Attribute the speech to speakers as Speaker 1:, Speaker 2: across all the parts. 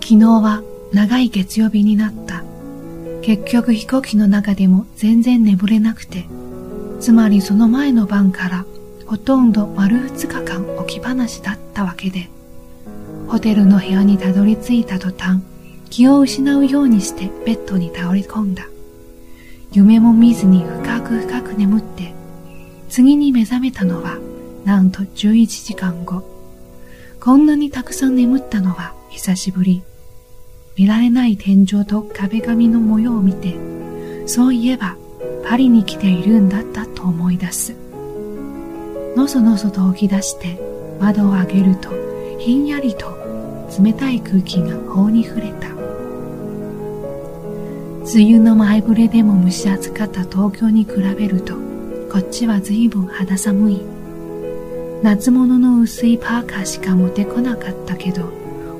Speaker 1: 昨日は長い月曜日になった。結局飛行機の中でも全然眠れなくて、つまりその前の晩からほとんど丸二日間置き話だったわけで、ホテルの部屋にたどり着いた途端、気を失うようにしてベッドに倒れ込んだ。夢も見ずに深く深く眠って、次に目覚めたのはなんと11時間後。こんなにたくさん眠ったのは久しぶり。見られない天井と壁紙の模様を見て、そういえばパリに来ているんだったと思い出す。のそのそと起き出して窓を開けるとひんやりと冷たい空気が頬に触れた。梅雨の前触れでも蒸し暑かった東京に比べると、こっちは随分肌寒い。夏物の薄いパーカーしか持てこなかったけど、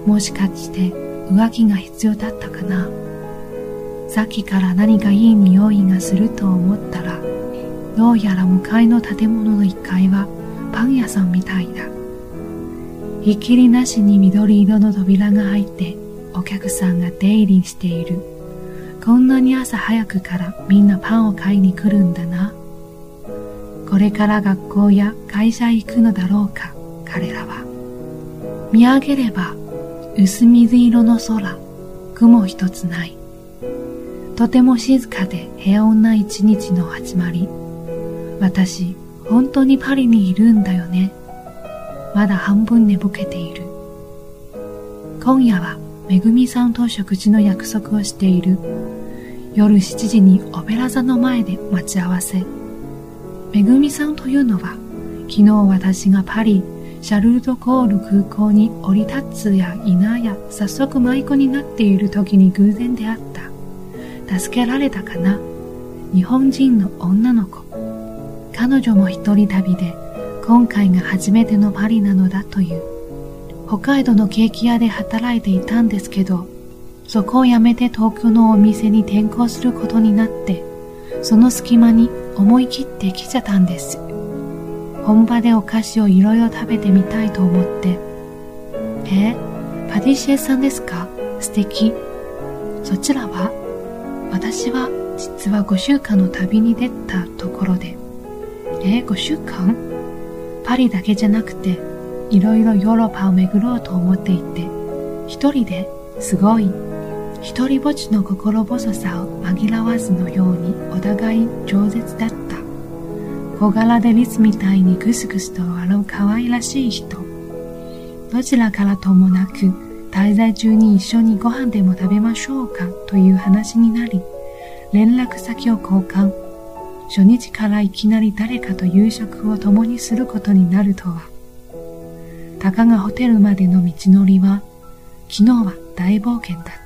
Speaker 1: もしかして上着が必要だったかな。さっきから何かいい匂いがすると思ったらどうやら向かいの建物の1階はパン屋さんみたいだ。ひっきりなしに緑色の扉が入ってお客さんが出入りしている。こんなに朝早くからみんなパンを買いに来るんだな。これから学校や会社へ行くのだろうか彼らは見上げれば薄水色の空、雲一つない。とても静かで平穏な一日の始まり。私、本当にパリにいるんだよね。まだ半分寝ぼけている。今夜はめぐみさんと食事の約束をしている。夜7時にオペラ座の前で待ち合わせ。めぐみさんというのは、昨日私がパリシャルルドコール空港に降り立つやいなや早速舞妓になっている時に偶然出会った。助けられたかな？日本人の女の子。彼女も一人旅で今回が初めてのパリなのだという。北海道のケーキ屋で働いていたんですけど、そこを辞めて東京のお店に転校することになって、その隙間に思い切って来ちゃったんです。本場でお菓子をいろいろ食べてみたいと思って。えパティシエさんですか？素敵。そちらは？私は実は5週間の旅に出たところで。え5週間？パリだけじゃなくて、いろいろヨーロッパを巡ろうと思っていて、一人ですごい、一人ぼっちの心細さを紛らわずのようにお互い饒舌だった。小柄でリスみたいにぐすぐすと笑う可愛らしい人。どちらからともなく、滞在中に一緒にご飯でも食べましょうかという話になり、連絡先を交換。初日からいきなり誰かと夕食を共にすることになるとは。たかがホテルまでの道のりは、昨日は大冒険だった。